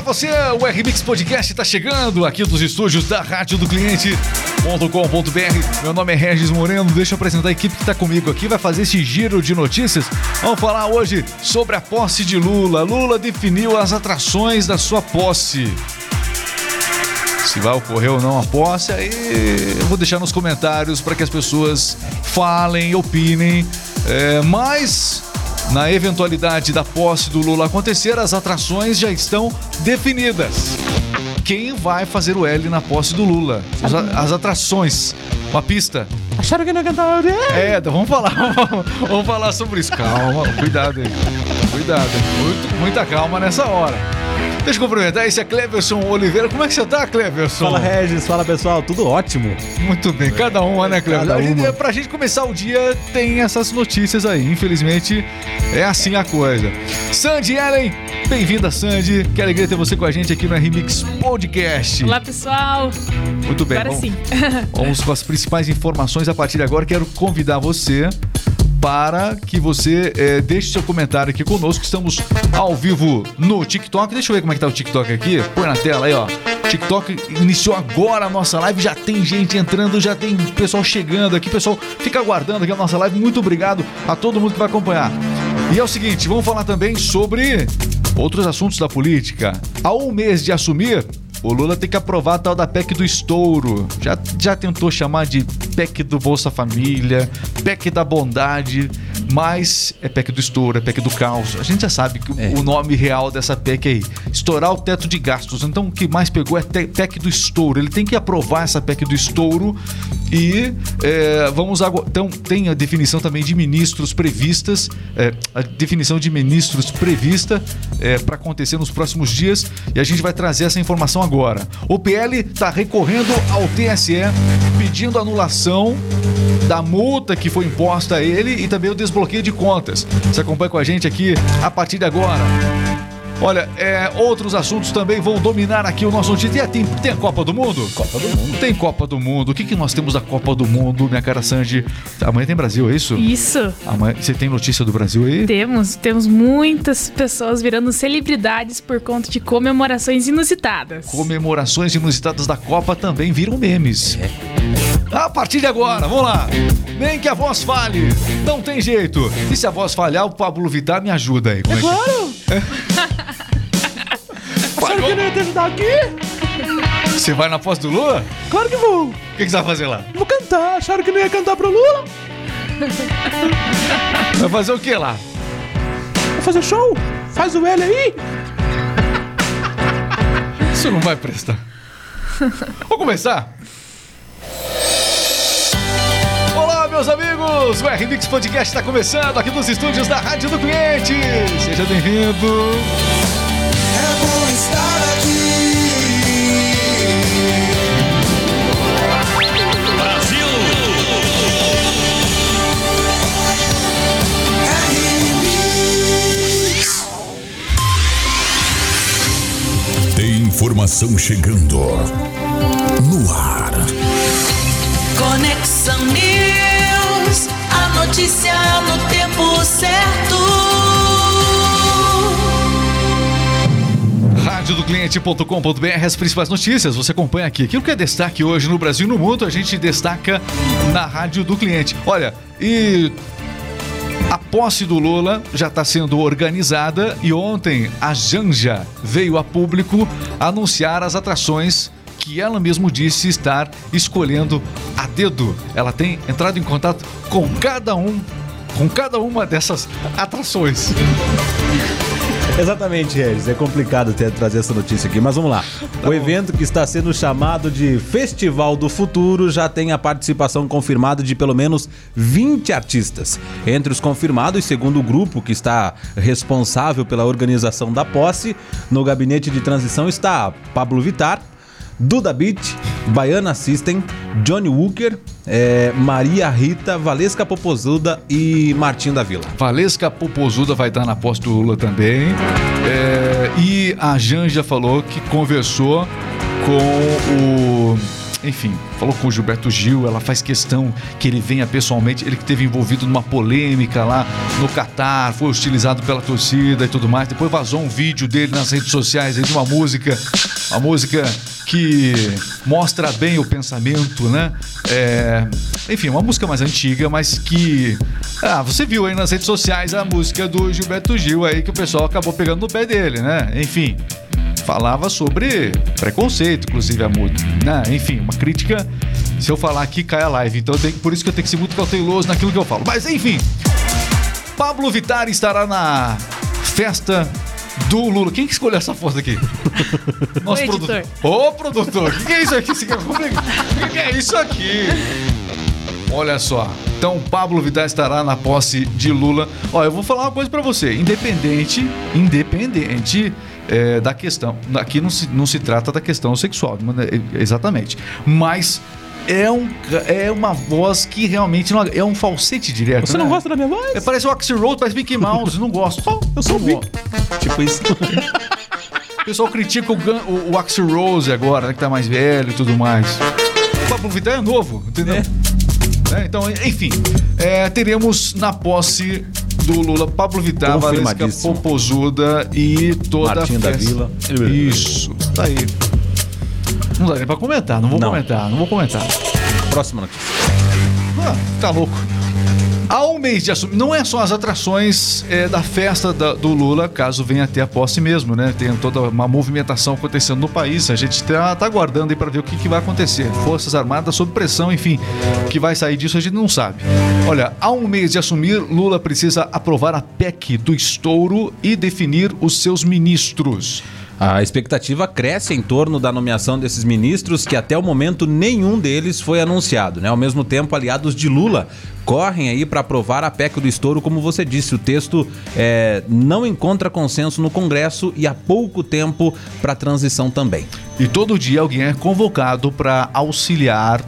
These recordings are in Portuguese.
Olá você, o RMix Podcast está chegando aqui dos estúdios da Rádio do Cliente.com.br. Meu nome é Regis Moreno, deixa eu apresentar a equipe que está comigo aqui, vai fazer esse giro de notícias. Vamos falar hoje sobre a posse de Lula. Lula definiu as atrações da sua posse. Se vai ocorrer ou não a posse, aí eu vou deixar nos comentários para que as pessoas falem, opinem. É, mas na eventualidade da posse do Lula acontecer, as atrações já estão definidas. Quem vai fazer o L na posse do Lula? As, as atrações. Uma pista. Acharam que não ia cantar? É, então vamos falar. vamos falar sobre isso. Calma, cuidado aí. Cuidado. Muito, muita calma nessa hora. Deixa eu cumprimentar, esse é Cleverson Oliveira. Como é que você tá, Cleverson? Fala, Regis. Fala, pessoal. Tudo ótimo. Muito bem, cada uma, né, Cleverson? Cada A gente- uma. pra gente começar o dia, tem essas notícias aí. Infelizmente, é assim a coisa. Sandy Ellen, bem-vinda, Sandy. Que alegria ter você com a gente aqui no Remix Podcast. Olá, pessoal. Muito bem, Agora vamos, sim. vamos com as principais informações a partir de agora. Quero convidar você para que você eh, deixe seu comentário aqui conosco. Estamos ao vivo no TikTok. Deixa eu ver como é que tá o TikTok aqui. Põe na tela aí, ó. TikTok iniciou agora a nossa live. Já tem gente entrando, já tem pessoal chegando aqui. Pessoal, fica aguardando aqui a nossa live. Muito obrigado a todo mundo que vai acompanhar. E é o seguinte, vamos falar também sobre outros assuntos da política. Há um mês de assumir, o Lula tem que aprovar a tal da PEC do estouro. Já, já tentou chamar de PEC do Bolsa Família, PEC da bondade, mas é PEC do estouro, é PEC do caos. A gente já sabe que o- É. o nome real dessa PEC aí. Estourar o teto de gastos. Então o que mais pegou é PEC do estouro. Ele tem que aprovar essa PEC do estouro e é, vamos agora. Então tem a definição também de ministros previstas, é, a definição de ministros prevista para acontecer nos próximos dias e a gente vai trazer essa informação agora. O PL está recorrendo ao TSE pedindo anulação da multa que foi imposta a ele e também o desbloqueio de contas. Você acompanha com a gente aqui a partir de agora. Olha, é, outros assuntos também vão dominar aqui o nosso notícia. Tem, tem a Copa do Mundo? Copa do Mundo. Tem Copa do Mundo. O que, que nós temos da Copa do Mundo, minha cara Sandy? Amanhã tem Brasil, é isso? Isso. Amanhã, você tem notícia do Brasil aí? Temos, temos muitas pessoas virando celebridades por conta de comemorações inusitadas. Comemorações inusitadas da Copa também viram memes. A partir de agora, vamos lá. Nem que a voz falhe. Não tem jeito. E se a voz falhar, o Pablo Vittar me ajuda aí. Como é que- Claro! Que aqui? Você vai na posse do Lula? Claro que vou. O que, que você vai fazer lá? Vou cantar. Acharam que não ia cantar pro Lula? Vai fazer o que lá? Vou fazer show. Faz o L aí. Isso não vai prestar. Vamos começar? Olá, meus amigos! O RMix Podcast está começando aqui nos estúdios da Rádio do Cliente. Seja bem-vindo. Informação chegando no ar. Conexão News, a notícia no tempo certo. Radiodocliente.com.br, as principais notícias, você acompanha aqui. Aquilo que é destaque hoje no Brasil e no mundo, a gente destaca na Rádio do Cliente. Olha, e a posse do Lula já está sendo organizada e ontem a Janja veio a público anunciar as atrações que ela mesmo disse estar escolhendo a dedo. Ela tem entrado em contato com cada um, com cada uma dessas atrações. Exatamente, Regis. É complicado ter, trazer essa notícia aqui, mas vamos lá. o evento que está sendo chamado de Festival do Futuro já tem a participação confirmada de pelo menos 20 artistas. Entre os confirmados, segundo o grupo que está responsável pela organização da posse, no gabinete de transição está Pablo Vittar, Duda Beat, Baiana System, Johnny Walker, eh, Maria Rita, Valesca Popozuda e Martim da Vila. Valesca Popozuda vai estar na posse do Lula também. É, e a Janja falou que conversou com o enfim, falou com o Gilberto Gil, ela faz questão que ele venha pessoalmente, ele que teve envolvido numa polêmica lá no Catar, foi hostilizado pela torcida e tudo mais. Depois vazou um vídeo dele nas redes sociais aí de uma música, uma música que mostra bem o pensamento, né? É, enfim, uma música mais antiga, mas que. Ah, você viu aí nas redes sociais a música do Gilberto Gil aí que o pessoal acabou pegando no pé dele, né? Enfim, falava sobre preconceito, inclusive a música, né? Enfim, uma crítica. Se eu falar aqui, cai a live. Então, por isso que eu tenho que ser muito cauteloso naquilo que eu falo. Mas, enfim, Pablo Vittar estará na festa do Lula. Quem que escolheu essa foto aqui? Nosso O produtor. Ô, produtor, o que, que é isso aqui? Cara- O que, que é isso aqui? Olha só. Então, Pablo Vittar estará na posse de Lula. Ó, eu vou falar uma coisa pra você. Independente, independente é, da questão. Aqui não se, não se trata da questão sexual, maneira- exatamente. Mas é, um, é uma voz que realmente não, é um falsete direto. Você não né? gosta da minha voz? É, parece o Axel Rose, parece Mickey Mouse, não gosto. eu sou Não gosto. Tipo isso. O pessoal critica o, Gun- o, o Axel Rose agora, né, que tá mais velho e tudo mais. O Pablo Vittar é novo, entendeu? É, então, enfim, é, teremos na posse do Lula Pablo Vittar, Valesca. Popozuda e toda Martinho a da festa. Vila. Isso, tá aí. Não dá nem pra comentar, não vou Não. comentar, não vou comentar. Próxima notícia. Ah, tá louco. Há um mês de assumir. Não é só as atrações é, da festa da- do Lula, caso venha até a posse mesmo, né? Tem toda uma movimentação acontecendo no país. A gente tá, tá aguardando aí para ver o que, que vai acontecer. Forças Armadas sob pressão, enfim. O que vai sair disso a gente não sabe. Olha, há um mês de assumir, Lula precisa aprovar a PEC do estouro e definir os seus ministros. A expectativa cresce em torno da nomeação desses ministros, que até o momento nenhum deles foi anunciado. Né? Ao mesmo tempo, aliados de Lula correm aí para aprovar a PEC do estouro, como você disse. O texto é, não encontra consenso no Congresso e há pouco tempo para transição também. E todo dia alguém é convocado para auxiliar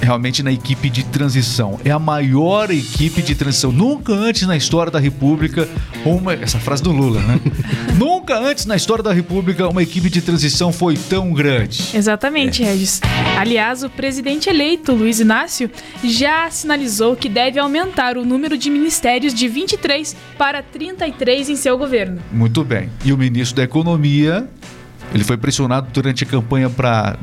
realmente na equipe de transição. É a maior equipe de transição. Nunca antes na história da República, uma. Essa frase do Lula, né? Nunca antes na história da República uma equipe de transição foi tão grande. Exatamente, Regis. Aliás, o presidente eleito, Luiz Inácio, já sinalizou que deve aumentar o número de ministérios de 23 para 33 em seu governo. Muito bem. E o ministro da Economia. Ele foi pressionado durante a campanha para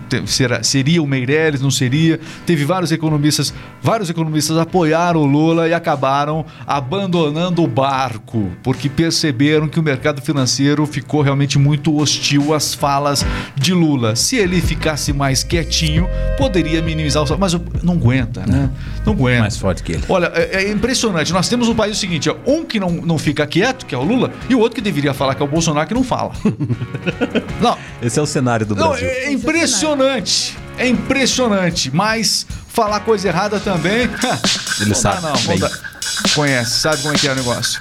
seria o Meirelles, não seria. Teve vários economistas, vários economistas apoiaram o Lula e acabaram abandonando o barco, porque perceberam que o mercado financeiro ficou realmente muito hostil às falas de Lula. Se ele ficasse mais quietinho, poderia minimizar o mas não aguenta, né? Não aguenta. Mais forte que ele. Olha, é, é impressionante. Nós temos no país o seguinte: ó, um que não, não fica quieto, que é o Lula, e o outro que deveria falar, que é o Bolsonaro, que não fala. não, Esse é o cenário do não, Brasil. é impressionante. É impressionante. Mas falar coisa errada também. Ele não sabe Dá, não, não bem. dá. Conhece, sabe como é que é o negócio.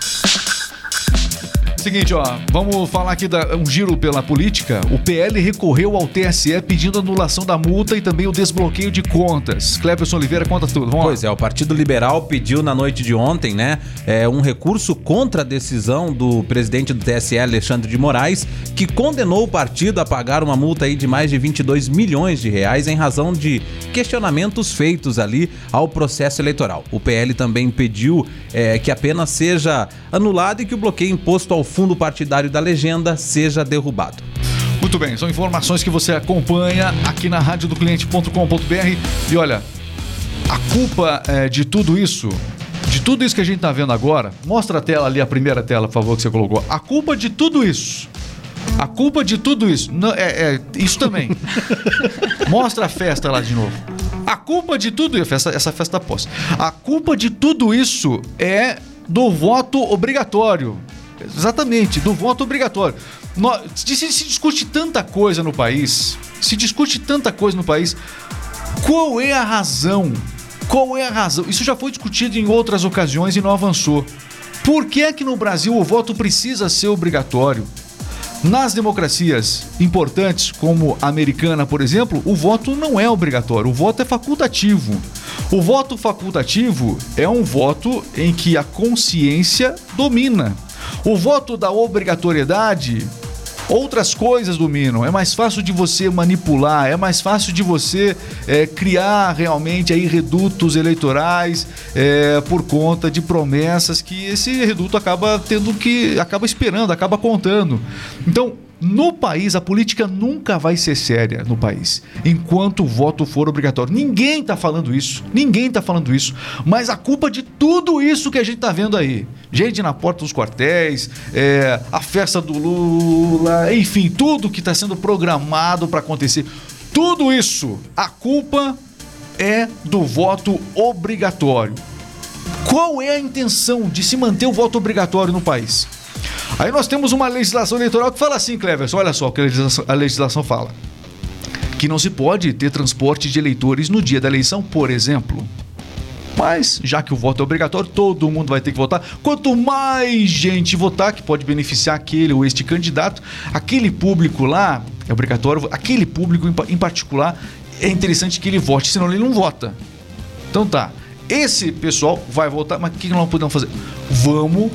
Seguinte, ó, vamos falar aqui da um giro pela política. O PL recorreu ao TSE pedindo anulação da multa e também o desbloqueio de contas. Cleberson Oliveira conta tudo. Vamos Pois lá. é, o Partido Liberal pediu na noite de ontem, né, é, um recurso contra a decisão do presidente do TSE, Alexandre de Moraes, que condenou o partido a pagar uma multa aí de mais de 22 milhões de reais em razão de questionamentos feitos ali ao processo eleitoral. O PL também pediu é, que a pena seja anulada e que o bloqueio imposto ao fundo partidário da legenda seja derrubado. Muito bem, são informações que você acompanha aqui na rádio do cliente.com.br. E olha, a culpa é, de tudo isso, de tudo isso que a gente tá vendo agora, mostra a tela ali, a primeira tela, por favor, que você colocou. A culpa de tudo isso. A culpa de tudo isso. Não, é, é isso também. Mostra a festa lá de novo. A culpa de tudo isso, essa, essa festa pós. A culpa de tudo isso é do voto obrigatório. Exatamente, do voto obrigatório. No- se, se discute tanta coisa no país, se discute tanta coisa no país, qual é a razão? Qual é a razão? Isso já foi discutido em outras ocasiões e não avançou. Por que é que no Brasil o voto precisa ser obrigatório? Nas democracias importantes, como a americana, por exemplo, o voto não é obrigatório, o voto é facultativo. O voto facultativo é um voto em que a consciência domina. O voto da obrigatoriedade Outras coisas dominam. É mais fácil de você manipular, é mais fácil de você é, criar realmente aí redutos eleitorais é, por conta de promessas que esse reduto acaba tendo que. acaba esperando, acaba contando. Então, no país, a política nunca vai ser séria no país, enquanto o voto for obrigatório. Ninguém está falando isso, ninguém está falando isso, mas a culpa de tudo isso que a gente está vendo aí, gente na porta dos quartéis, é, a festa do Lula, enfim, tudo que está sendo programado para acontecer, tudo isso, a culpa é do voto obrigatório. Qual é a intenção de se manter o voto obrigatório no país? Aí nós temos uma legislação eleitoral que fala assim, Cleverson, olha só o que a legislação, a legislação fala. Que não se pode ter transporte de eleitores no dia da eleição, por exemplo. Mas, já que o voto é obrigatório, todo mundo vai ter que votar. Quanto mais gente votar, que pode beneficiar aquele ou este candidato, aquele público lá, é obrigatório, aquele público em pa- em particular, é interessante que ele vote, senão ele não vota. Então tá, esse pessoal vai votar, mas o que nós podemos fazer? Vamos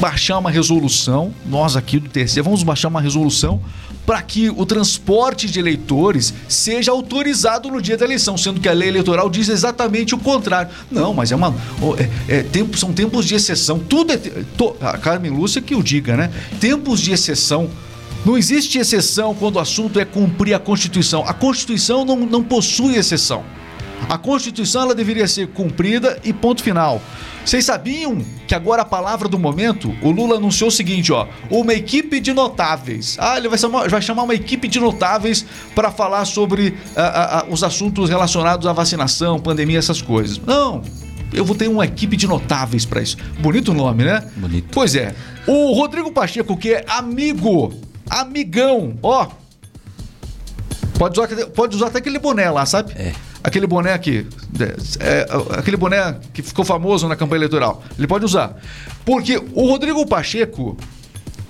baixar uma resolução, nós aqui do TSE, vamos baixar uma resolução para que o transporte de eleitores seja autorizado no dia da eleição, sendo que a lei eleitoral diz exatamente o contrário. Não, mas é uma. é- é tempo, são tempos de exceção. Tudo é. to- a Carmen Lúcia que o diga, né? Tempos de exceção. Não existe exceção quando o assunto é cumprir a Constituição. A Constituição não, não possui exceção. A Constituição ela deveria ser cumprida e ponto final. Vocês sabiam que agora a palavra do momento, o Lula anunciou o seguinte, ó, uma equipe de notáveis. Ah, ele vai chamar, vai chamar uma equipe de notáveis para falar sobre ah, ah, ah, os assuntos relacionados à vacinação, pandemia, essas coisas. Não, eu vou ter uma equipe de notáveis para isso. Bonito nome, né? Bonito. Pois é. O Rodrigo Pacheco, que é amigo, amigão, ó, Pode usar, pode usar até aquele boné lá, sabe? É. Aquele boné aqui. É, aquele boné que ficou famoso na campanha eleitoral. Ele pode usar. Porque o Rodrigo Pacheco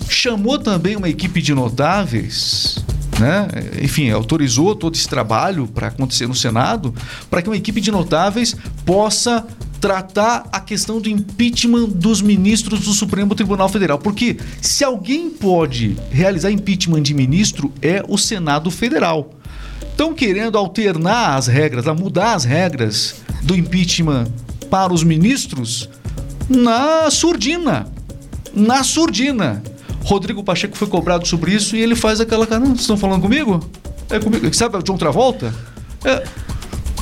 chamou também uma equipe de notáveis, né? Enfim, autorizou todo esse trabalho para acontecer no Senado, para que uma equipe de notáveis possa tratar a questão do impeachment dos ministros do Supremo Tribunal Federal. Porque se alguém pode realizar impeachment de ministro, é o Senado Federal. Estão querendo alternar as regras, mudar as regras do impeachment para os ministros na surdina. Na surdina. Rodrigo Pacheco foi cobrado sobre isso e ele faz aquela cara. "Não, Vocês estão falando comigo? É comigo. Sabe o John Travolta? É.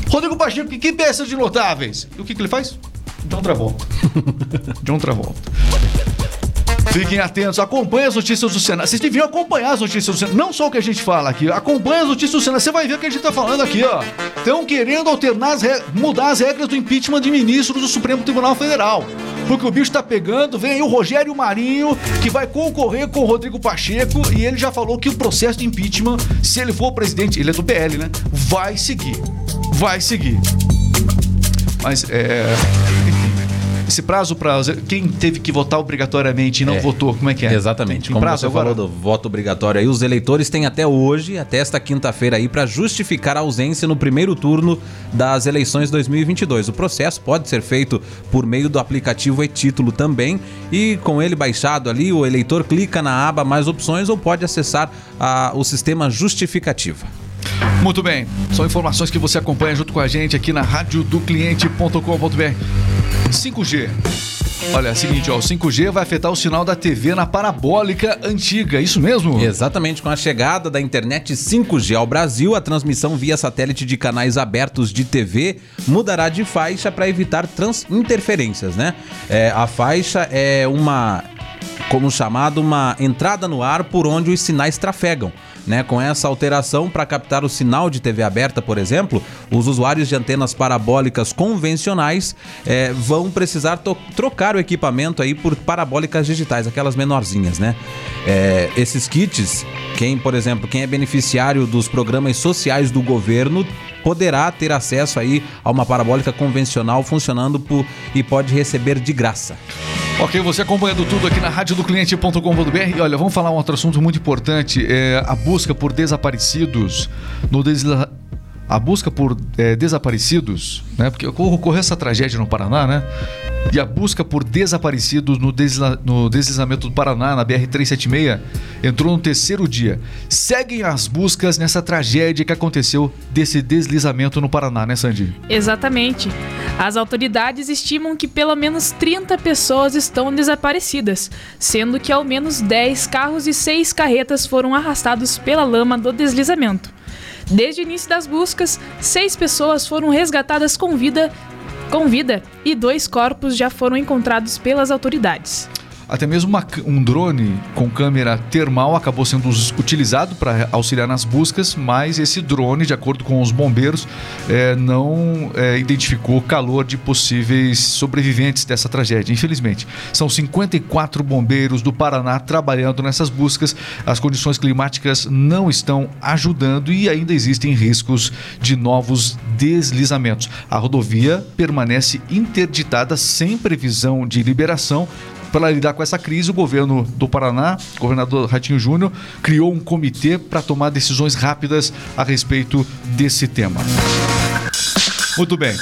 Rodrigo Pacheco, que, que peça de notáveis? E o que, que ele faz? John Travolta. John Travolta. Fiquem atentos, acompanhem as notícias do Senado. Vocês deviam acompanhar as notícias do Senado. Não só o que a gente fala aqui, acompanhe as notícias do Senado. Você vai ver o que a gente tá falando aqui, ó. Estão querendo alternar as mudar as regras do impeachment de ministros do Supremo Tribunal Federal. Porque o bicho tá pegando, vem aí o Rogério Marinho, que vai concorrer com o Rodrigo Pacheco, e ele já falou que o processo de impeachment, se ele for presidente, ele é do PL, né? Vai seguir. Vai seguir. Mas é. Esse prazo para quem teve que votar obrigatoriamente e não É. votou, como é que é? Exatamente. Tem Como prazo você agora? falou do voto obrigatório aí, os eleitores têm até hoje, até esta quinta-feira aí, para justificar a ausência no primeiro turno das eleições 2022. O processo pode ser feito por meio do aplicativo e-título também e com ele baixado ali, o eleitor clica na aba mais opções ou pode acessar a- o sistema justificativa. Muito bem. São informações que você acompanha junto com a gente aqui na radiodocliente.com.br. 5G. Olha, é o seguinte, ó, o 5G vai afetar o sinal da TV na parabólica antiga, isso mesmo? Exatamente, com a chegada da internet 5G ao Brasil, a transmissão via satélite de canais abertos de TV mudará de faixa para evitar trans- interferências, né? É, a faixa é uma, como chamado, uma entrada no ar por onde os sinais trafegam. Né, com essa alteração, para captar o sinal de TV aberta, por exemplo, os usuários de antenas parabólicas convencionais eh, vão precisar trocar o equipamento aí por parabólicas digitais, aquelas menorzinhas, né? Eh, esses kits, quem, por exemplo, quem é beneficiário dos programas sociais do governo poderá ter acesso aí a uma parabólica convencional funcionando por, e pode receber de graça. Ok, você acompanhando tudo aqui na radiodocliente.com.br. E olha, vamos falar um outro assunto muito importante: é a busca por desaparecidos no desla... A busca por é, desaparecidos, né? Porque ocorreu essa tragédia no Paraná, né? E a busca por desaparecidos no, desla- no deslizamento do Paraná, na BR-376, entrou no terceiro dia. Seguem as buscas nessa tragédia que aconteceu desse deslizamento no Paraná, né, Sandy? Exatamente. As autoridades estimam que pelo menos 30 pessoas estão desaparecidas, sendo que ao menos 10 carros e 6 carretas foram arrastados pela lama do deslizamento. Desde o início das buscas, seis pessoas foram resgatadas com vida, com vida e dois corpos já foram encontrados pelas autoridades. Até mesmo uma um drone com câmera termal acabou sendo utilizado para auxiliar nas buscas, mas esse drone, de acordo com os bombeiros, eh, não eh, identificou calor de possíveis sobreviventes dessa tragédia, infelizmente. São 54 bombeiros do Paraná trabalhando nessas buscas. As condições climáticas não estão ajudando e ainda existem riscos de novos deslizamentos. A rodovia permanece interditada sem previsão de liberação. Para lidar com essa crise, o governo do Paraná, o governador Ratinho Júnior, criou um comitê para tomar decisões rápidas a respeito desse tema. Muito bem.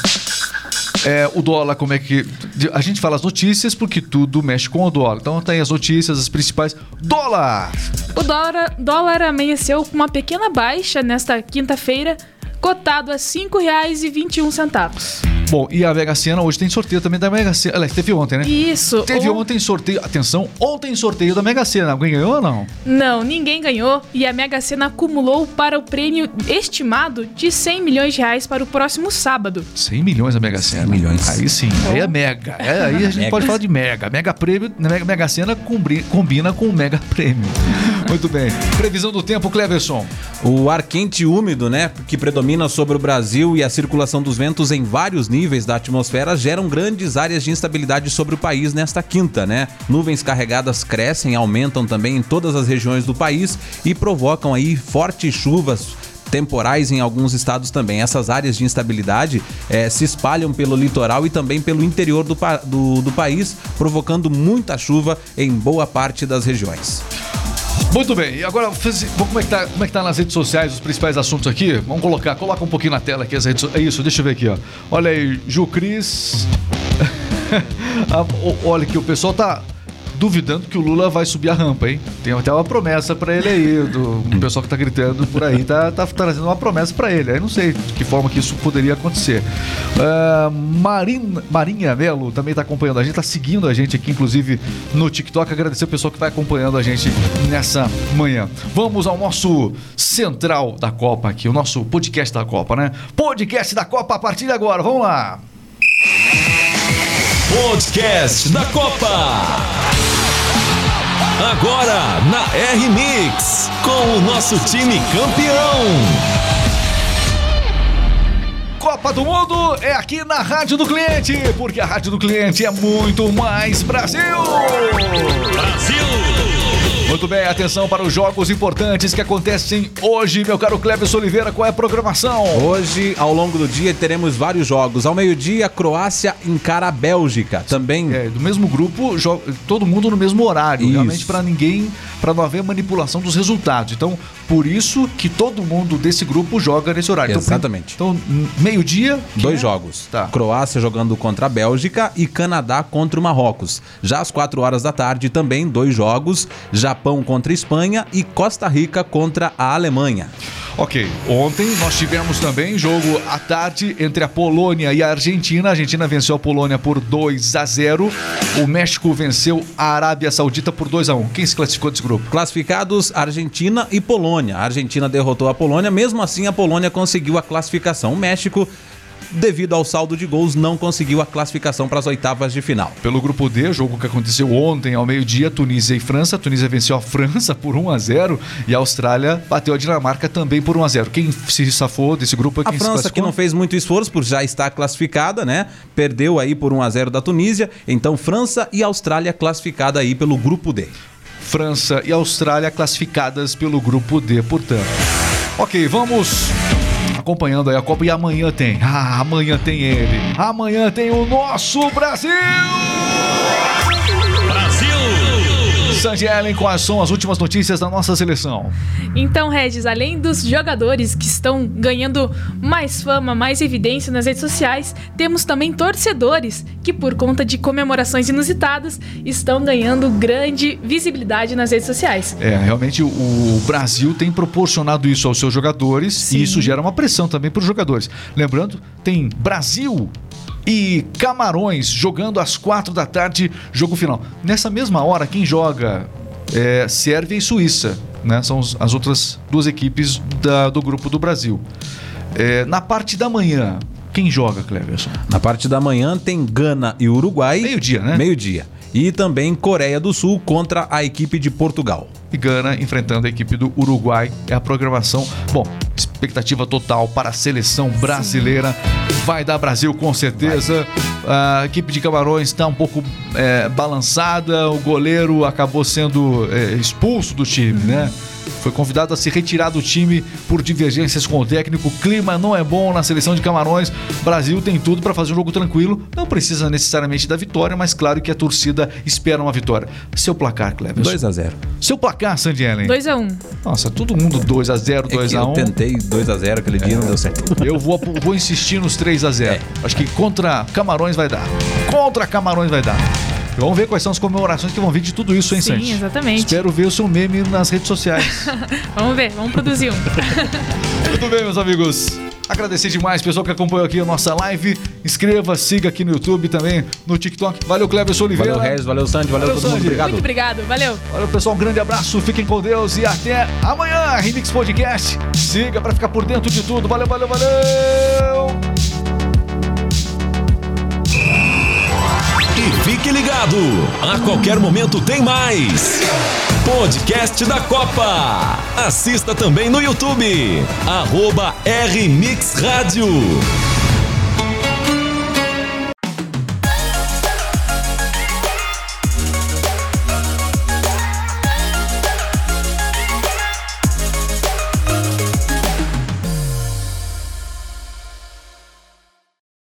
É, o dólar, como é que. A gente fala as notícias porque tudo mexe com o dólar. Então tem as notícias, as principais. Dólar! O dólar, dólar amanheceu com uma pequena baixa nesta quinta-feira, cotado a R$ 5,21. Bom, e a Mega Sena hoje tem sorteio também da Mega Sena. Aliás, teve ontem, né? Isso. Teve o- ontem sorteio. Atenção, ontem sorteio da Mega Sena. Alguém ganhou ou não? Não, ninguém ganhou e a Mega Sena acumulou para o prêmio estimado de 100 milhões de reais para o próximo sábado. 100 milhões a Mega Sena. 100 milhões. Aí sim, aí é mega. É, aí a gente Mega. pode falar de mega. Mega prêmio, mega, mega Sena combina com o mega prêmio. Muito bem. Previsão do tempo, Cleverson. O ar quente e úmido, né, que predomina sobre o Brasil e a circulação dos ventos em vários níveis da atmosfera geram grandes áreas de instabilidade sobre o país nesta quinta, né? Nuvens carregadas crescem, aumentam também em todas as regiões do país e provocam aí fortes chuvas temporais em alguns estados também. Essas áreas de instabilidade eh, se espalham pelo litoral e também pelo interior do, do, do país, provocando muita chuva em boa parte das regiões. Muito bem, e agora como é, que tá, como é que tá nas redes sociais os principais assuntos aqui? Vamos colocar, coloca um pouquinho na tela aqui as redes. É isso, deixa eu ver aqui, ó. Olha aí, Ju Cris. Olha que o pessoal tá duvidando que o Lula vai subir a rampa, hein? Tem até uma promessa pra ele aí, do o pessoal que tá gritando por aí, tá, tá trazendo uma promessa pra ele. Aí não sei de que forma que isso poderia acontecer. Marin, Marinha Melo também tá acompanhando a gente, tá seguindo a gente aqui, inclusive no TikTok. Agradecer o pessoal que vai acompanhando a gente nessa manhã. Vamos ao nosso central da Copa aqui, o nosso podcast da Copa, né? Podcast da Copa a partir de agora, vamos lá! Podcast da Copa. Agora na R-Mix, com o nosso time campeão. Copa do Mundo é aqui na Rádio do Cliente, porque a Rádio do Cliente é muito mais Brasil! Brasil! Muito bem, atenção para os jogos importantes que acontecem hoje, meu caro Cleves Oliveira, qual é a programação? Hoje, ao longo do dia, teremos vários jogos. Ao meio-dia, Croácia encara a Bélgica. Também É, do mesmo grupo, todo mundo no mesmo horário, Isso. realmente para ninguém, para não haver manipulação dos resultados. Então, por isso que todo mundo desse grupo joga nesse horário. Então, Exatamente. Então, m- meio-dia, Dois é? jogos. Tá. Croácia jogando contra a Bélgica e Canadá contra o Marrocos. Já às 4 horas da tarde também dois jogos: Japão contra a Espanha e Costa Rica contra a Alemanha. Ok, ontem nós tivemos também jogo à tarde entre a Polônia e a Argentina. A Argentina venceu a Polônia por 2 a 0. O México venceu a Arábia Saudita por 2 a 1. Quem se classificou desse grupo? Classificados Argentina e Polônia. A Argentina derrotou a Polônia, mesmo assim a Polônia conseguiu a classificação. O México, devido ao saldo de gols, não conseguiu a classificação para as oitavas de final. Pelo grupo D, jogo que aconteceu ontem ao meio-dia, Tunísia e França. A Tunísia venceu a França por 1 a 0 e a Austrália bateu a Dinamarca também por 1 a 0. Quem se safou desse grupo é A quem se França, que não fez muito esforço por já estar classificada, né? Perdeu aí por 1 a 0 da Tunísia. Então, França e Austrália classificada aí pelo grupo D. França e Austrália classificadas pelo grupo D, portanto. Ok, vamos acompanhando aí a Copa e amanhã tem. Ah, amanhã tem ele. Amanhã tem o nosso Brasil! Brasil! Sandy Ellen, quais são as últimas notícias da nossa seleção? Então, Regis, além dos jogadores que estão ganhando mais fama, mais evidência nas redes sociais, temos também torcedores que, por conta de comemorações inusitadas, estão ganhando grande visibilidade nas redes sociais. É, realmente o- o Brasil tem proporcionado isso aos seus jogadores Sim. e isso gera uma pressão também para os jogadores. Lembrando, tem Brasil e Camarões jogando às quatro da tarde, jogo final. Nessa mesma hora, quem joga é Sérvia e Suíça, né? São as outras duas equipes da- do grupo do Brasil. É, na parte da manhã, quem joga, Cleverson? Na parte da manhã tem Gana e Uruguai. Meio-dia, né? Meio-dia. E também Coreia do Sul contra a equipe de Portugal. E Gana enfrentando a equipe do Uruguai. É a programação. Bom, expectativa total para a seleção brasileira. Vai dar Brasil com certeza. A equipe de Camarões está um pouco é, balançada. O goleiro acabou sendo é, expulso do time, né? Foi convidado a se retirar do time por divergências com o técnico. O clima não é bom na seleção de Camarões. Brasil tem tudo para fazer um jogo tranquilo. Não precisa necessariamente da vitória, mas claro que a torcida espera uma vitória. Seu placar, Cleber. 2 a 0 Seu placar, Sandy Ellen. 2x1. Nossa, todo mundo 2x0, É que 2x1. eu tentei 2 a 0 aquele dia, não deu certo. Eu vou, vou insistir nos 3x0. É. Acho que contra Camarões vai dar. Contra Camarões vai dar. Vamos ver quais são as comemorações que vão vir de tudo isso, hein, Sim, Sandy? exatamente. Espero ver o seu meme nas redes sociais. Vamos ver, vamos produzir um. Tudo bem, meus amigos? Agradecer demais, pessoal que acompanhou aqui a nossa live. Inscreva, siga aqui no YouTube também, no TikTok. Valeu, Cleverson Oliveira. Valeu, Regis, valeu, Sandy, valeu, Valeu, todo mundo. Obrigado. Muito obrigado, valeu. Valeu, pessoal. Um grande abraço. Fiquem com Deus e até amanhã. Remix Podcast. Siga para ficar por dentro de tudo. Valeu, valeu, valeu. E fique ligado, a qualquer momento tem mais. Podcast da Copa. Assista também no YouTube. Arroba RMix Rádio.